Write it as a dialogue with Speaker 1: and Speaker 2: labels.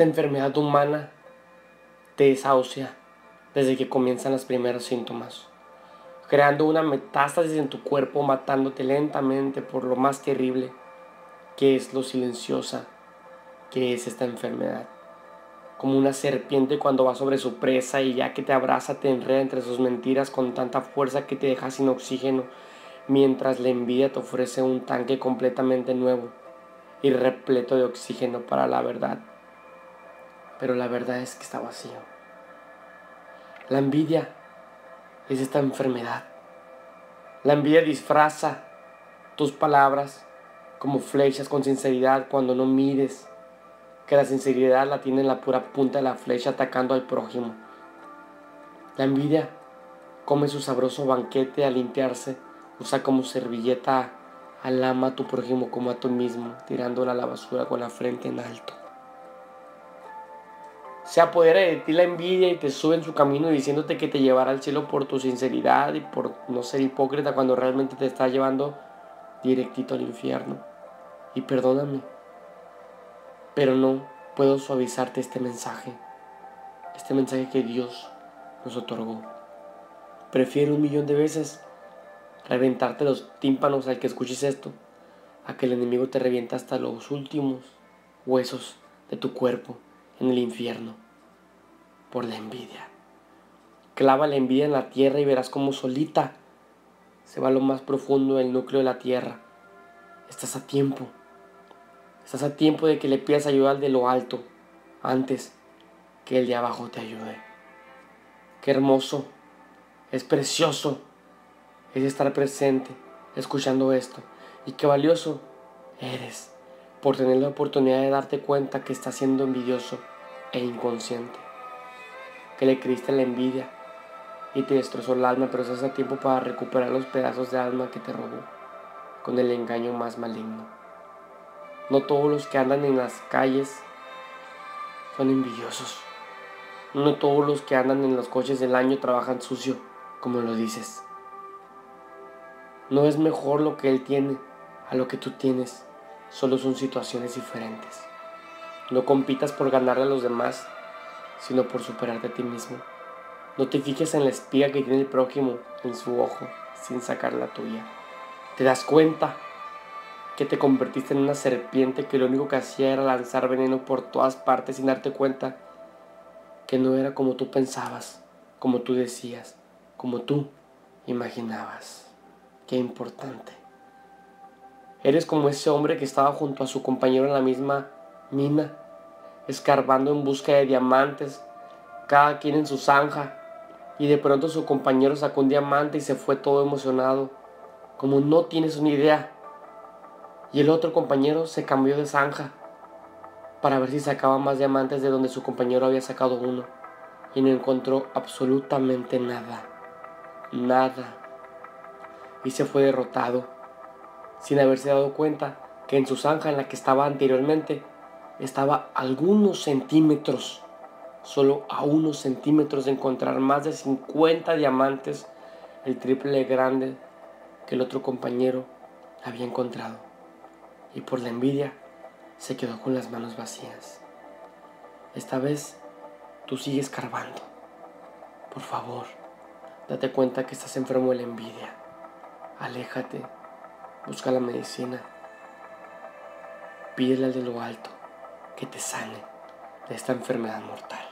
Speaker 1: Esta enfermedad humana te desahucia desde que comienzan los primeros síntomas, creando una metástasis en tu cuerpo, matándote lentamente por lo más terrible que es lo silenciosa que es esta enfermedad. Como una serpiente cuando va sobre su presa y ya que te abraza te enreda entre sus mentiras con tanta fuerza que te deja sin oxígeno, mientras la envidia te ofrece un tanque completamente nuevo y repleto de oxígeno para la verdad pero la verdad es que está vacío. La envidia es esta enfermedad. La envidia disfraza tus palabras como flechas con sinceridad cuando no mides que la sinceridad la tiene en la pura punta de la flecha atacando al prójimo. La envidia come su sabroso banquete al limpiarse, usa como servilleta al ama a tu prójimo como a tú mismo, tirándola a la basura con la frente en alto se apodera de ti la envidia y te sube en su camino diciéndote que te llevará al cielo por tu sinceridad y por no ser hipócrita cuando realmente te está llevando directito al infierno. Y perdóname, pero no puedo suavizarte este mensaje, este mensaje que Dios nos otorgó. Prefiero un millón de veces reventarte los tímpanos al que escuches esto, a que el enemigo te revienta hasta los últimos huesos de tu cuerpo en el infierno por la envidia. Clava la envidia en la tierra y verás como solita se va a lo más profundo del núcleo de la tierra. Estás a tiempo. Estás a tiempo de que le pidas ayuda al de lo alto antes que el de abajo te ayude. Qué hermoso, es precioso, es estar presente escuchando esto. Y qué valioso eres por tener la oportunidad de darte cuenta que estás siendo envidioso e inconsciente, que le creíste la envidia y te destrozó el alma, pero estás a tiempo para recuperar los pedazos de alma que te robó con el engaño más maligno. No todos los que andan en las calles son envidiosos. No todos los que andan en los coches del año trabajan sucio, como lo dices. No es mejor lo que él tiene a lo que tú tienes, solo son situaciones diferentes. No compitas por ganarle a los demás, sino por superarte a ti mismo. No te fijes en la espiga que tiene el prójimo en su ojo sin sacar la tuya. Te das cuenta que te convertiste en una serpiente que lo único que hacía era lanzar veneno por todas partes sin darte cuenta que no era como tú pensabas, como tú decías, como tú imaginabas. Qué importante. Eres como ese hombre que estaba junto a su compañero en la misma mina escarbando en busca de diamantes, cada quien en su zanja, y de pronto su compañero sacó un diamante y se fue todo emocionado, como no tienes una idea. Y el otro compañero se cambió de zanja para ver si sacaba más diamantes de donde su compañero había sacado uno, y no encontró absolutamente nada, nada. Y se fue derrotado, sin haberse dado cuenta que en su zanja en la que estaba anteriormente estaba algunos centímetros, solo a unos centímetros de encontrar más de 50 diamantes, el triple grande que el otro compañero había encontrado. Y por la envidia se quedó con las manos vacías. Esta vez tú sigues carbando. Por favor, date cuenta que estás enfermo de la envidia. Aléjate, busca la medicina, pídele al de lo alto que te sane de esta enfermedad mortal.